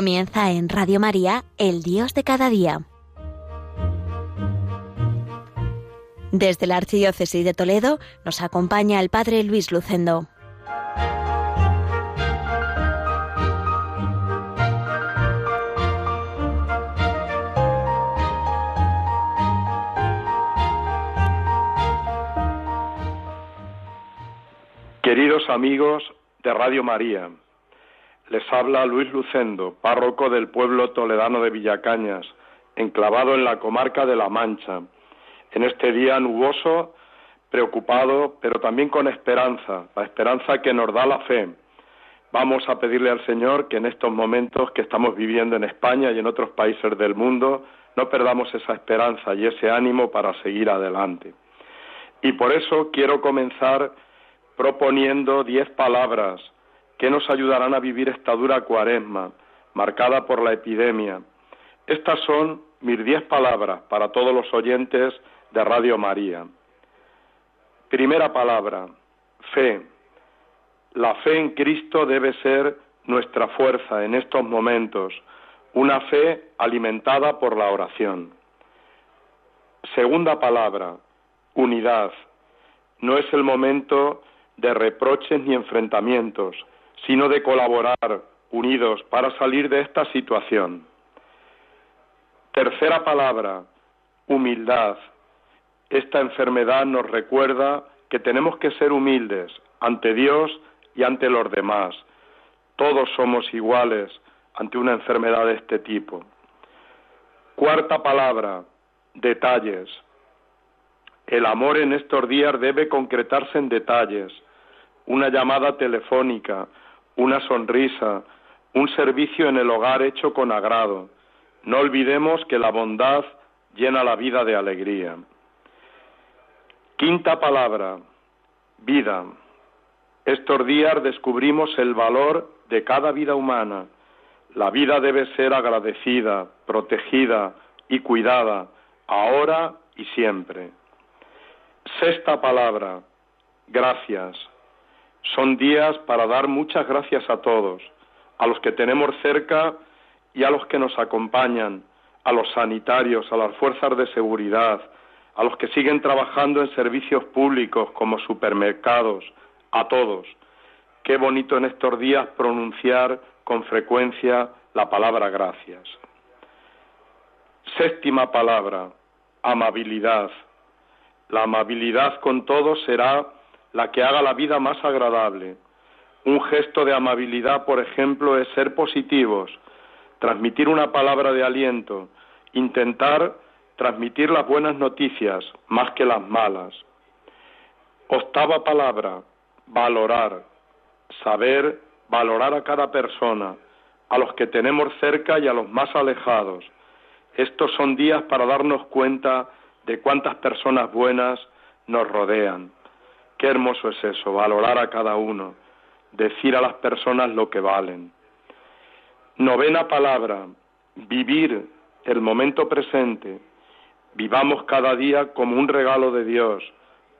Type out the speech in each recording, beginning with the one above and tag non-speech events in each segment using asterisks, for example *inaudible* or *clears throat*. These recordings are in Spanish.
Comienza en Radio María, El Dios de cada día. Desde la Archidiócesis de Toledo nos acompaña el Padre Luis Lucendo. Queridos amigos de Radio María, les habla Luis Lucendo, párroco del pueblo toledano de Villacañas, enclavado en la comarca de La Mancha. En este día nuboso, preocupado, pero también con esperanza, la esperanza que nos da la fe. Vamos a pedirle al Señor que en estos momentos que estamos viviendo en España y en otros países del mundo, no perdamos esa esperanza y ese ánimo para seguir adelante. Y por eso quiero comenzar proponiendo diez palabras que nos ayudarán a vivir esta dura cuaresma, marcada por la epidemia. Estas son mis diez palabras para todos los oyentes de Radio María. Primera palabra, fe. La fe en Cristo debe ser nuestra fuerza en estos momentos, una fe alimentada por la oración. Segunda palabra, unidad. No es el momento de reproches ni enfrentamientos, sino de colaborar unidos para salir de esta situación. Tercera palabra, humildad. Esta enfermedad nos recuerda que tenemos que ser humildes ante Dios y ante los demás. Todos somos iguales ante una enfermedad de este tipo. Cuarta palabra, detalles. El amor en estos días debe concretarse en detalles. Una llamada telefónica, una sonrisa, un servicio en el hogar hecho con agrado. No olvidemos que la bondad llena la vida de alegría. Quinta palabra, vida. Estos días descubrimos el valor de cada vida humana. La vida debe ser agradecida, protegida y cuidada, ahora y siempre. Sexta palabra, gracias. Son días para dar muchas gracias a todos, a los que tenemos cerca y a los que nos acompañan, a los sanitarios, a las fuerzas de seguridad, a los que siguen trabajando en servicios públicos como supermercados, a todos. Qué bonito en estos días pronunciar con frecuencia la palabra gracias. Séptima palabra, amabilidad. La amabilidad con todos será la que haga la vida más agradable. Un gesto de amabilidad, por ejemplo, es ser positivos, transmitir una palabra de aliento, intentar transmitir las buenas noticias más que las malas. Octava palabra, valorar, saber valorar a cada persona, a los que tenemos cerca y a los más alejados. Estos son días para darnos cuenta de cuántas personas buenas nos rodean. Qué hermoso es eso, valorar a cada uno, decir a las personas lo que valen. Novena palabra, vivir el momento presente. Vivamos cada día como un regalo de Dios,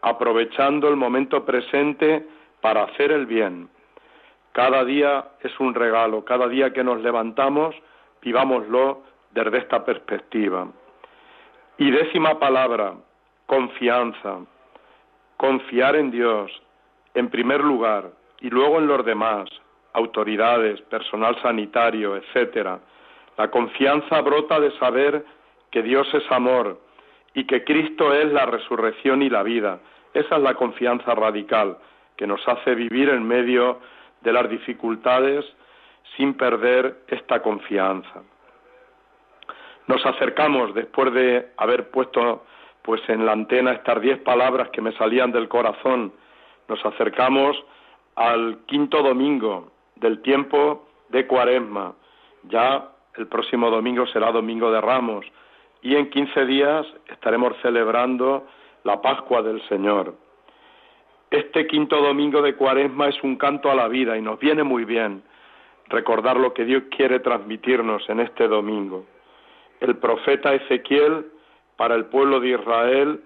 aprovechando el momento presente para hacer el bien. Cada día es un regalo, cada día que nos levantamos, vivámoslo desde esta perspectiva. Y décima palabra, confianza confiar en Dios en primer lugar y luego en los demás, autoridades, personal sanitario, etcétera. La confianza brota de saber que Dios es amor y que Cristo es la resurrección y la vida. Esa es la confianza radical que nos hace vivir en medio de las dificultades sin perder esta confianza. Nos acercamos después de haber puesto pues en la antena estas diez palabras que me salían del corazón. Nos acercamos al quinto domingo del tiempo de Cuaresma. Ya el próximo domingo será Domingo de Ramos y en quince días estaremos celebrando la Pascua del Señor. Este quinto domingo de Cuaresma es un canto a la vida y nos viene muy bien recordar lo que Dios quiere transmitirnos en este domingo. El profeta Ezequiel para el pueblo de Israel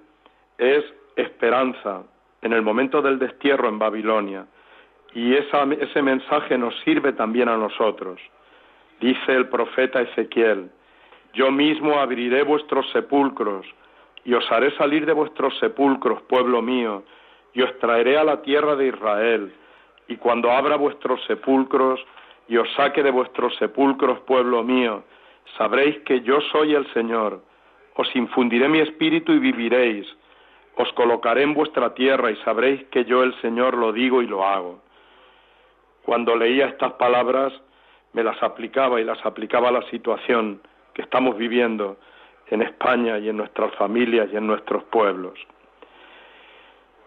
es esperanza en el momento del destierro en Babilonia. Y ese mensaje nos sirve también a nosotros. Dice el profeta Ezequiel, yo mismo abriré vuestros sepulcros y os haré salir de vuestros sepulcros, pueblo mío, y os traeré a la tierra de Israel. Y cuando abra vuestros sepulcros y os saque de vuestros sepulcros, pueblo mío, sabréis que yo soy el Señor. Os infundiré mi espíritu y viviréis. Os colocaré en vuestra tierra y sabréis que yo el Señor lo digo y lo hago. Cuando leía estas palabras, me las aplicaba y las aplicaba a la situación que estamos viviendo en España y en nuestras familias y en nuestros pueblos.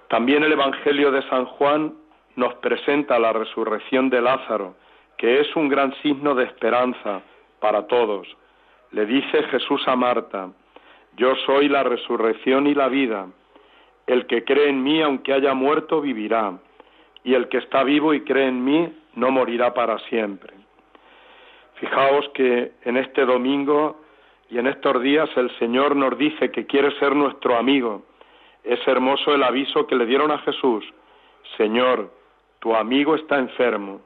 También el Evangelio de San Juan nos presenta la resurrección de Lázaro, que es un gran signo de esperanza para todos. Le dice Jesús a Marta, yo soy la resurrección y la vida. El que cree en mí, aunque haya muerto, vivirá. Y el que está vivo y cree en mí, no morirá para siempre. Fijaos que en este domingo y en estos días el Señor nos dice que quiere ser nuestro amigo. Es hermoso el aviso que le dieron a Jesús. Señor, tu amigo está enfermo.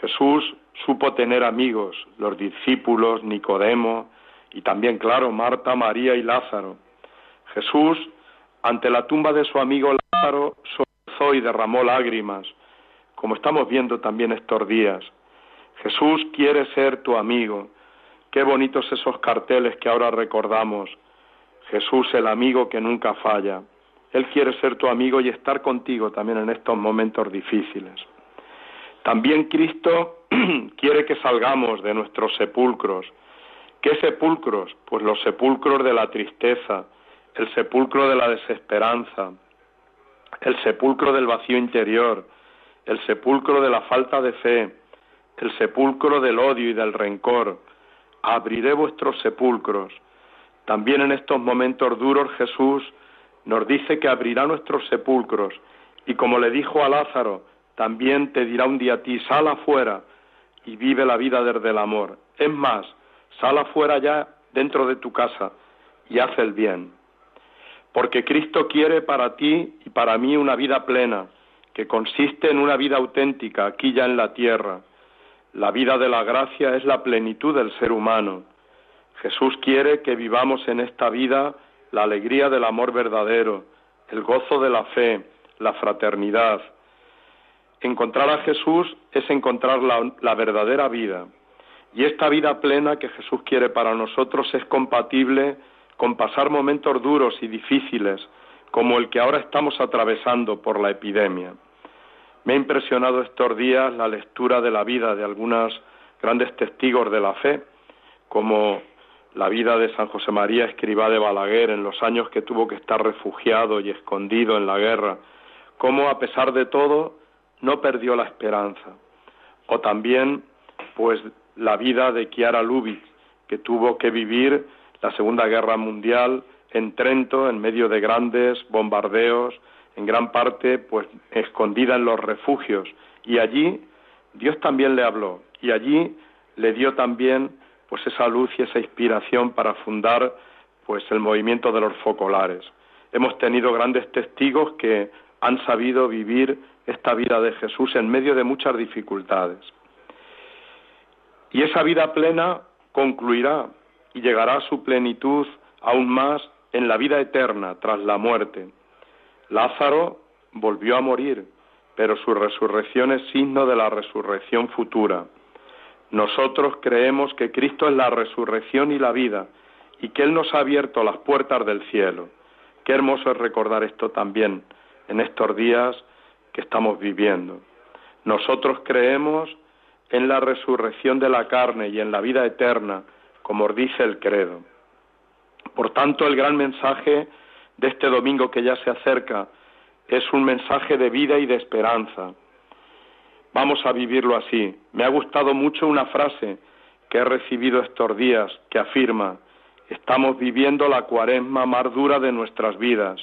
Jesús supo tener amigos, los discípulos, Nicodemo y también, claro, Marta, María y Lázaro. Jesús, ante la tumba de su amigo Lázaro, sollozó y derramó lágrimas, como estamos viendo también estos días. Jesús quiere ser tu amigo. Qué bonitos esos carteles que ahora recordamos. Jesús, el amigo que nunca falla. Él quiere ser tu amigo y estar contigo también en estos momentos difíciles. También Cristo *clears throat* quiere que salgamos de nuestros sepulcros. ¿Qué sepulcros? Pues los sepulcros de la tristeza, el sepulcro de la desesperanza, el sepulcro del vacío interior, el sepulcro de la falta de fe, el sepulcro del odio y del rencor. Abriré vuestros sepulcros. También en estos momentos duros Jesús nos dice que abrirá nuestros sepulcros y como le dijo a Lázaro, también te dirá un día a ti, sal afuera y vive la vida desde el amor. Es más, sal afuera ya dentro de tu casa y haz el bien. Porque Cristo quiere para ti y para mí una vida plena, que consiste en una vida auténtica aquí ya en la tierra la vida de la gracia es la plenitud del ser humano. Jesús quiere que vivamos en esta vida la alegría del amor verdadero, el gozo de la fe, la fraternidad. Encontrar a Jesús es encontrar la, verdadera vida. Y esta vida plena que Jesús quiere para nosotros es compatible con pasar momentos duros y difíciles como el que ahora estamos atravesando por la epidemia. Me ha impresionado estos días la lectura de la vida de algunos grandes testigos de la fe, como la vida de San José María Escribá de Balaguer en los años que tuvo que estar refugiado y escondido en la guerra, cómo a pesar de todo no perdió la esperanza. O también, pues, la vida de Chiara Lubitz, que tuvo que vivir la Segunda Guerra Mundial en Trento, en medio de grandes bombardeos, en gran parte pues escondida en los refugios y allí Dios también le habló y allí le dio también pues esa luz y esa inspiración para fundar pues el movimiento de los focolares. Hemos tenido grandes testigos que han sabido vivir esta vida de Jesús en medio de muchas dificultades. Y esa vida plena concluirá y llegará a su plenitud aún más en la vida eterna tras la muerte. Lázaro volvió a morir, pero su resurrección es signo de la resurrección futura. Nosotros creemos que Cristo es la resurrección y la vida y que Él nos ha abierto las puertas del cielo. Qué hermoso es recordar esto también en estos días que estamos viviendo. Nosotros creemos en la resurrección de la carne y en la vida eterna, como dice el credo. Por tanto, el gran mensaje de este domingo que ya se acerca es un mensaje de vida y de esperanza. Vamos a vivirlo así. Me ha gustado mucho una frase que he recibido estos días que afirma, estamos viviendo la cuaresma más dura de nuestras vidas,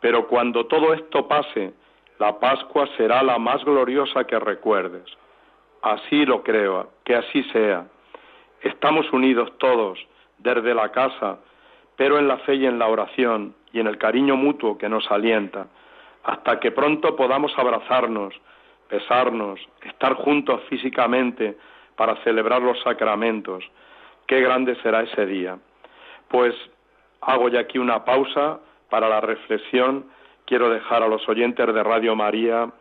pero cuando todo esto pase, la Pascua será la más gloriosa que recuerdes. Así lo creo, que así sea. Estamos unidos todos, desde la casa, pero en la fe y en la oración, y en el cariño mutuo que nos alienta, hasta que pronto podamos abrazarnos, besarnos, estar juntos físicamente, para celebrar los sacramentos. Qué grande será ese día. Pues hago ya aquí una pausa para la reflexión. Quiero dejar a los oyentes de Radio María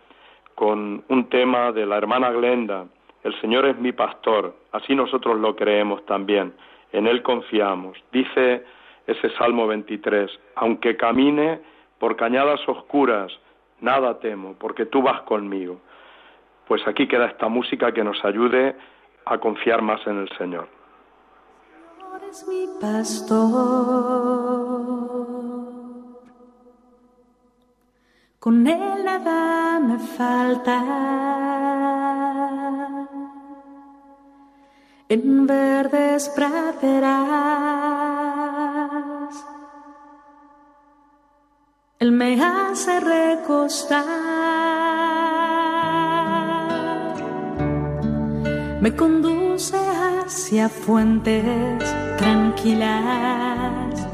con un tema de la hermana Glenda. El Señor es mi pastor. Así nosotros lo creemos también. En Él confiamos. Dice ese Salmo 23, aunque camine por cañadas oscuras, nada temo, porque tú vas conmigo. Pues aquí queda esta música que nos ayude a confiar más en el Señor. Eres mi pastor, con él nada falta. En verdes praderas, él me hace recostar me conduce hacia fuentes tranquilas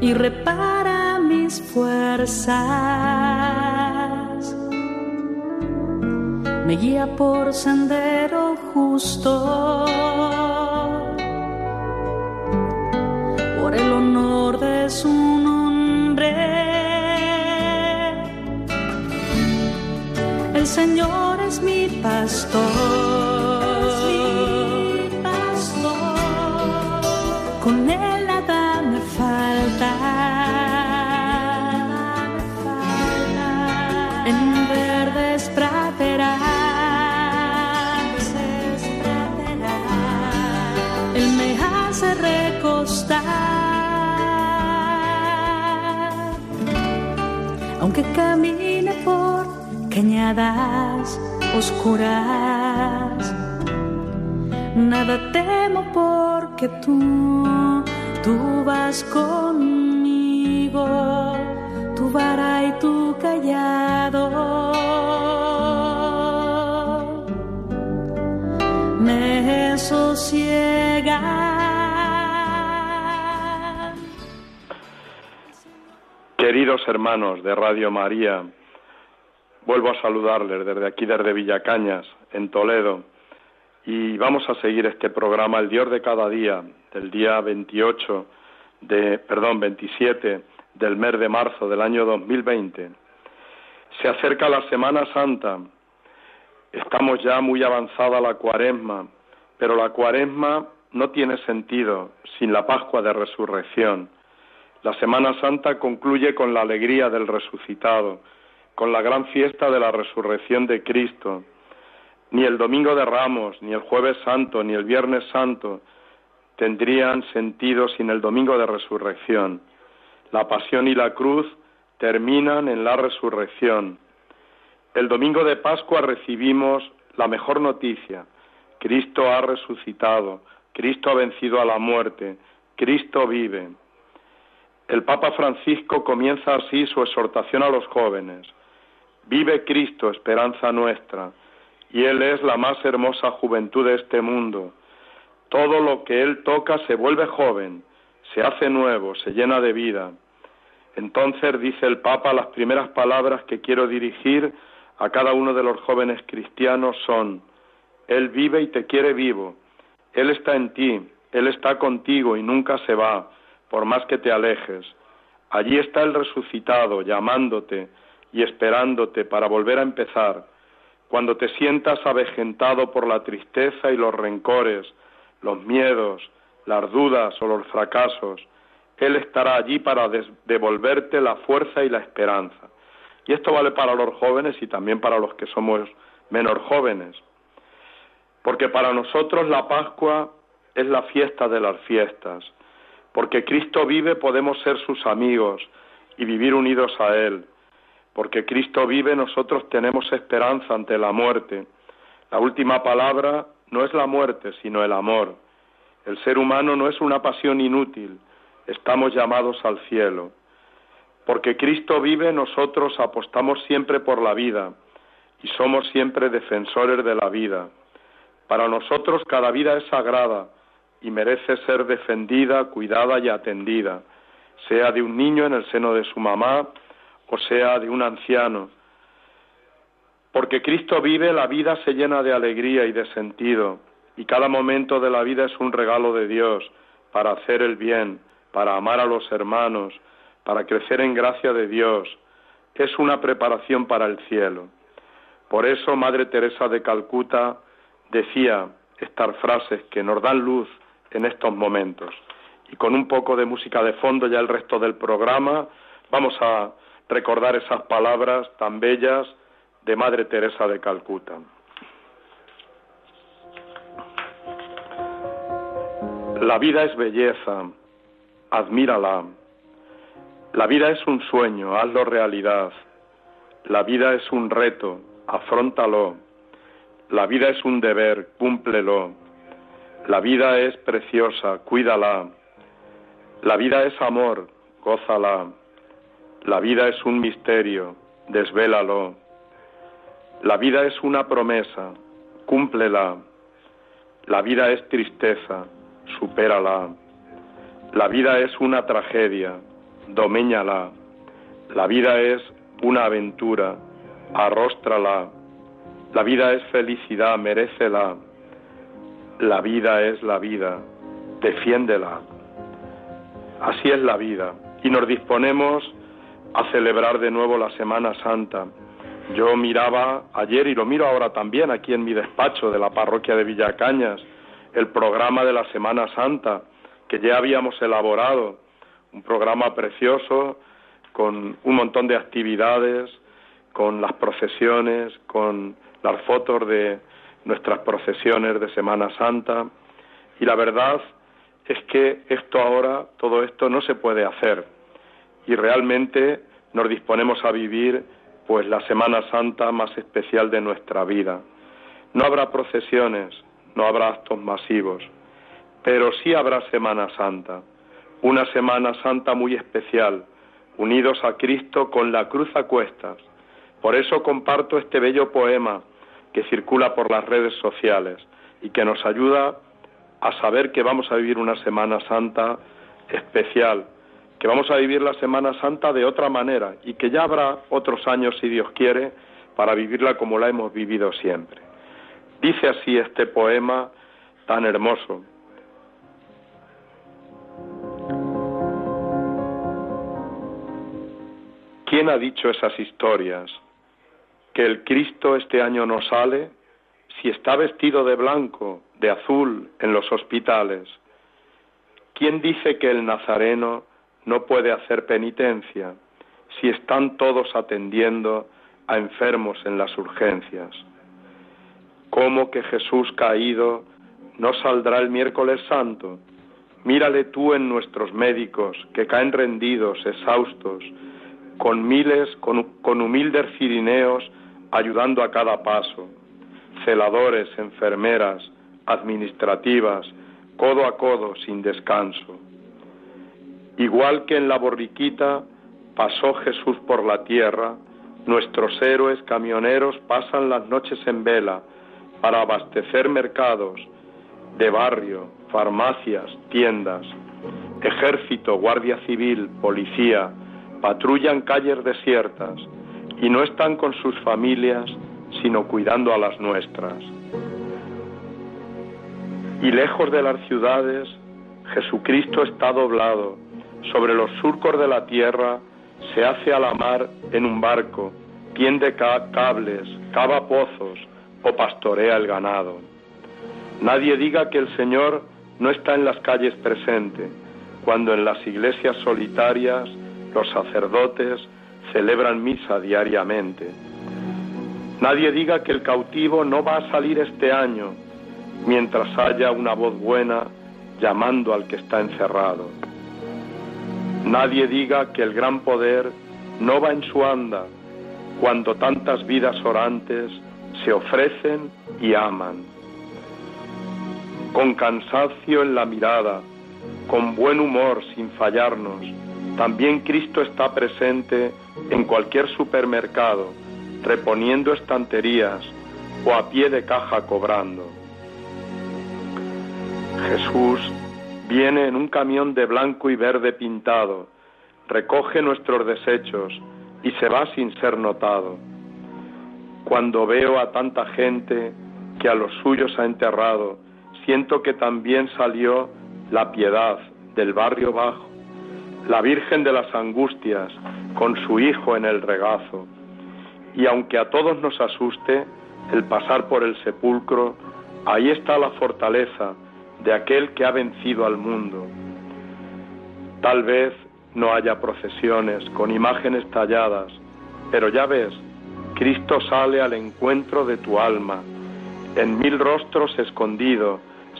y repara mis fuerzas. Me guía por sendero justo. Por el honor de su nombre. El Señor es mi pastor. Aunque camine por cañadas oscuras. Nada temo porque tú, tú vas conmigo, tu vara y tu callado. Queridos hermanos de Radio María, vuelvo a saludarles desde aquí, desde Villacañas, en Toledo, y vamos a seguir este programa, el Dios de cada día, del día 28, de, perdón, 27 del mes de marzo del año 2020. Se acerca la Semana Santa, estamos ya muy avanzada la cuaresma, pero la cuaresma no tiene sentido sin la Pascua de Resurrección la Semana Santa concluye con la alegría del resucitado, con la gran fiesta de la resurrección de Cristo. Ni el Domingo de Ramos, ni el Jueves Santo, ni el Viernes Santo tendrían sentido sin el Domingo de Resurrección. La pasión y la cruz terminan en la resurrección. El domingo de Pascua recibimos la mejor noticia. Cristo ha resucitado, Cristo ha vencido a la muerte, Cristo vive. El Papa Francisco comienza así su exhortación a los jóvenes. Vive Cristo, esperanza nuestra, y Él es la más hermosa juventud de este mundo. Todo lo que Él toca se vuelve joven, se hace nuevo, se llena de vida. Entonces dice el Papa, las primeras palabras que quiero dirigir a cada uno de los jóvenes cristianos son, Él vive y te quiere vivo, Él está en ti, Él está contigo y nunca se va por más que te alejes. Allí está el resucitado llamándote y esperándote para volver a empezar. Cuando te sientas avejentado por la tristeza y los rencores, los miedos, las dudas o los fracasos, Él estará allí para devolverte la fuerza y la esperanza. Y esto vale para los jóvenes y también para los que somos menos jóvenes. Porque para nosotros la Pascua es la fiesta de las fiestas porque Cristo vive podemos ser sus amigos y vivir unidos a Él. Porque Cristo vive nosotros tenemos esperanza ante la muerte. La última palabra no es la muerte, sino el amor. El ser humano no es una pasión inútil, estamos llamados al cielo. Porque Cristo vive, nosotros apostamos siempre por la vida y somos siempre defensores de la vida. Para nosotros cada vida es sagrada y merece ser defendida, cuidada y atendida, sea de un niño en el seno de su mamá o sea de un anciano. Porque Cristo vive, la vida se llena de alegría y de sentido, y cada momento de la vida es un regalo de Dios para hacer el bien, para amar a los hermanos, para crecer en gracia de Dios. Es una preparación para el cielo. Por eso Madre Teresa de Calcuta decía estas frases que nos dan luz en estos momentos. Y con un poco de música de fondo ya el resto del programa vamos a recordar esas palabras tan bellas de Madre Teresa de Calcuta. La vida es belleza, admírala. La vida es un sueño, hazlo realidad. La vida es un reto, afróntalo. La vida es un deber, cúmplelo. La vida es preciosa, cuídala. La vida es amor, gózala. La vida es un misterio, desvélalo. La vida es una promesa, cúmplela. La vida es tristeza, supérala. La vida es una tragedia, doméñala. La vida es una aventura, arróstrala. La vida es felicidad, merécela. La vida es la vida, defiéndela. Así es la vida. Y nos disponemos a celebrar de nuevo la Semana Santa. Yo miraba ayer y lo miro ahora también aquí en mi despacho de la parroquia de Villacañas, el programa de la Semana Santa que ya habíamos elaborado, un programa precioso con un montón de actividades, con las procesiones, con las fotos de nuestras procesiones de Semana Santa y la verdad es que esto ahora, todo esto no se puede hacer y realmente nos disponemos a vivir pues la Semana Santa más especial de nuestra vida. No habrá procesiones, no habrá actos masivos, pero sí habrá Semana Santa, una Semana Santa muy especial, unidos a Cristo con la cruz a cuestas. Por eso comparto este bello poema que circula por las redes sociales y que nos ayuda a saber que vamos a vivir una Semana Santa especial, que vamos a vivir la Semana Santa de otra manera y que ya habrá otros años, si Dios quiere, para vivirla como la hemos vivido siempre. Dice así este poema tan hermoso. ¿Quién ha dicho esas historias? Que el Cristo este año no sale si está vestido de blanco, de azul, en los hospitales. ¿Quién dice que el Nazareno no puede hacer penitencia si están todos atendiendo a enfermos en las urgencias. ¿Cómo que Jesús caído no saldrá el miércoles santo? Mírale tú en nuestros médicos que caen rendidos, exhaustos, con miles, con, con humildes cirineos ayudando a cada paso, celadores, enfermeras, administrativas, codo a codo, sin descanso. Igual que en la borriquita pasó Jesús por la tierra, nuestros héroes camioneros pasan las noches en vela para abastecer mercados de barrio, farmacias, tiendas. Ejército, Guardia Civil, policía, patrullan calles desiertas y no están con sus familias, sino cuidando a las nuestras. Y lejos de las ciudades, Jesucristo está doblado sobre los surcos de la tierra, se hace a la mar en un barco, tiende cables, cava pozos o pastorea el ganado. Nadie diga que el Señor no está en las calles presente, cuando en las iglesias solitarias los sacerdotes celebran misa diariamente. Nadie diga que el cautivo no va a salir este año, mientras haya una voz buena llamando al que está encerrado. Nadie diga que el gran poder no va en su anda cuando tantas vidas orantes se ofrecen y aman. Con cansancio en la mirada, con buen humor sin fallarnos, también Cristo está presente en cualquier supermercado, reponiendo estanterías o a pie de caja cobrando. Jesús Viene en un camión de blanco y verde pintado, recoge nuestros desechos y se va sin ser notado. Cuando veo a tanta gente que a los suyos ha enterrado, siento que también salió la piedad del barrio bajo, la Virgen de las Angustias con su Hijo en el regazo. Y aunque a todos nos asuste el pasar por el sepulcro, ahí está la fortaleza de aquel que ha vencido al mundo. Tal vez no haya procesiones con imágenes talladas, pero ya ves, Cristo sale al encuentro de tu alma, en mil rostros escondido,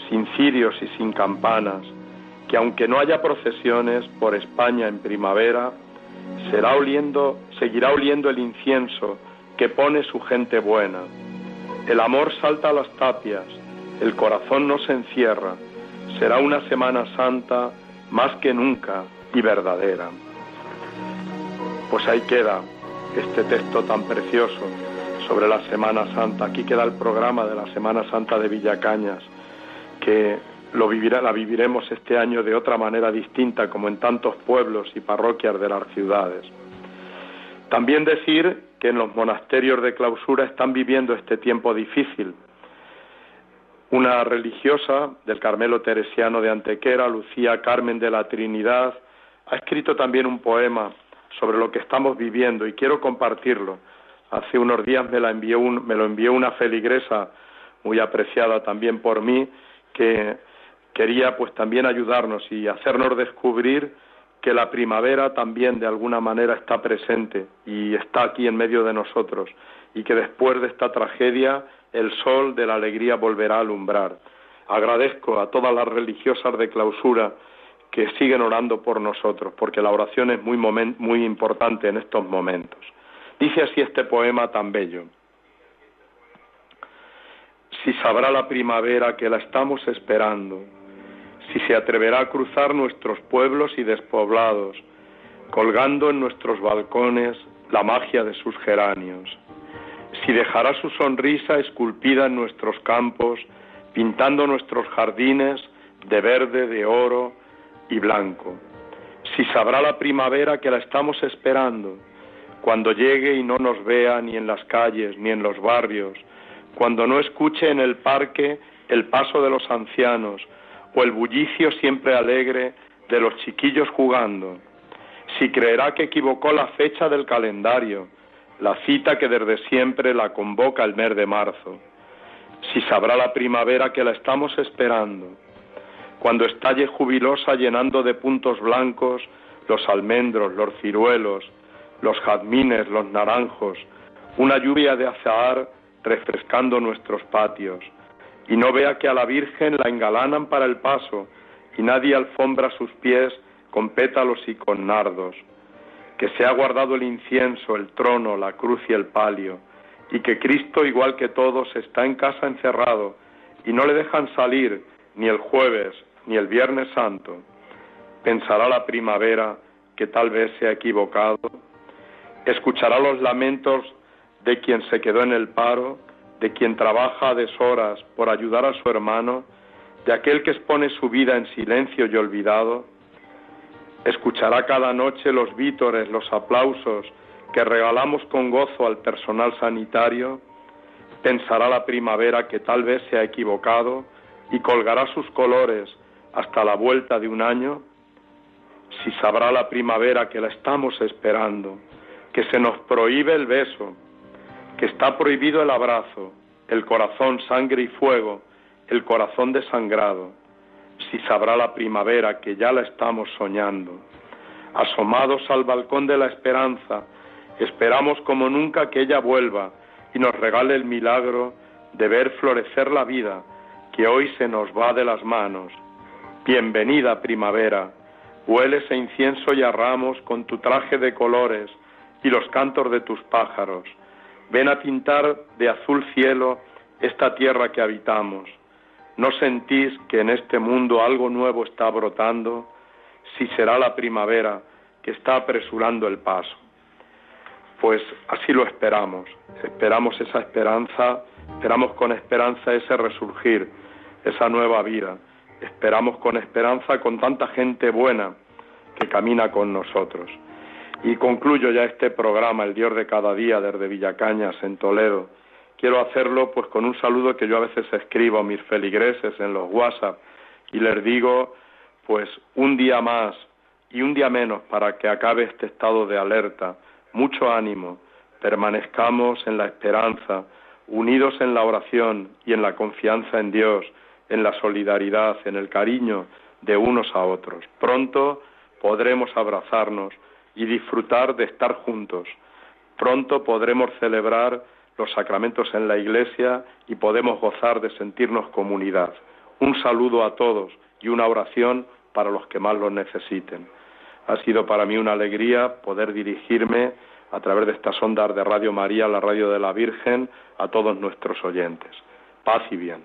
sin cirios y sin campanas, que aunque no haya procesiones por España en primavera, será oliendo, seguirá oliendo el incienso que pone su gente buena. El amor salta a las tapias, el corazón no se encierra, será una Semana Santa más que nunca y verdadera. Pues ahí queda este texto tan precioso sobre la Semana Santa. Aquí queda el programa de la Semana Santa de Villacañas, que lo vivirá, la viviremos este año de otra manera distinta, como en tantos pueblos y parroquias de las ciudades. También decir que en los monasterios de clausura están viviendo este tiempo difícil. Una religiosa del Carmelo Teresiano de Antequera, Lucía Carmen de la Trinidad, ha escrito también un poema sobre lo que estamos viviendo y quiero compartirlo. Hace unos días me, la envió me lo envió una feligresa muy apreciada también por mí que quería pues también ayudarnos y hacernos descubrir que la primavera también de alguna manera está presente y está aquí en medio de nosotros y que después de esta tragedia el sol de la alegría volverá a alumbrar. Agradezco a todas las religiosas de clausura que siguen orando por nosotros, porque la oración es muy, muy importante en estos momentos. Dice así este poema tan bello. Si sabrá la primavera que la estamos esperando, si se atreverá a cruzar nuestros pueblos y despoblados, colgando en nuestros balcones la magia de sus geranios, si dejará su sonrisa esculpida en nuestros campos, pintando nuestros jardines de verde, de oro y blanco, si sabrá la primavera que la estamos esperando, cuando llegue y no nos vea ni en las calles ni en los barrios, cuando no escuche en el parque el paso de los ancianos, o el bullicio siempre alegre de los chiquillos jugando, si creerá que equivocó la fecha del calendario, la cita que desde siempre la convoca el mes de marzo, si sabrá la primavera que la estamos esperando, cuando estalle jubilosa llenando de puntos blancos los almendros, los ciruelos, los jazmines, los naranjos, una lluvia de azahar refrescando nuestros patios, y no vea que a la Virgen la engalanan para el paso y nadie alfombra sus pies con pétalos y con nardos, que se ha guardado el incienso, el trono, la cruz y el palio, y que Cristo, igual que todos, está en casa encerrado y no le dejan salir ni el jueves ni el viernes santo. Pensará la primavera que tal vez se ha equivocado, escuchará los lamentos de quien se quedó en el paro de quien trabaja a deshoras por ayudar a su hermano, de aquel que expone su vida en silencio y olvidado, escuchará cada noche los vítores, los aplausos que regalamos con gozo al personal sanitario, pensará la primavera que tal vez se ha equivocado y colgará sus colores hasta la vuelta de un año, si sabrá la primavera que la estamos esperando, que se nos prohíbe el beso, que está prohibido el abrazo, el corazón sangre y fuego, el corazón desangrado, si sabrá la primavera que ya la estamos soñando. Asomados al balcón de la esperanza, esperamos como nunca que ella vuelva y nos regale el milagro de ver florecer la vida que hoy se nos va de las manos. Bienvenida primavera, huele ese incienso y a ramos con tu traje de colores y los cantos de tus pájaros Ven a pintar de azul cielo esta tierra que habitamos. ¿No sentís que en este mundo algo nuevo está brotando? Si será la primavera que está apresurando el paso. Pues así lo esperamos. Esperamos esa esperanza, esperamos con esperanza ese resurgir, esa nueva vida. Esperamos con esperanza con tanta gente buena que camina con nosotros. Y concluyo ya este programa, el Dios de cada día, desde Villacañas, en Toledo. Quiero hacerlo pues con un saludo que yo a veces escribo a mis feligreses en los WhatsApp y les digo pues un día más y un día menos para que acabe este estado de alerta. Mucho ánimo, permanezcamos en la esperanza, unidos en la oración y en la confianza en Dios, en la solidaridad, en el cariño de unos a otros. Pronto podremos abrazarnos y disfrutar de estar juntos. Pronto podremos celebrar los sacramentos en la Iglesia y podemos gozar de sentirnos comunidad. Un saludo a todos y una oración para los que más lo necesiten. Ha sido para mí una alegría poder dirigirme a través de estas ondas de Radio María, la radio de la Virgen, a todos nuestros oyentes. Paz y bien.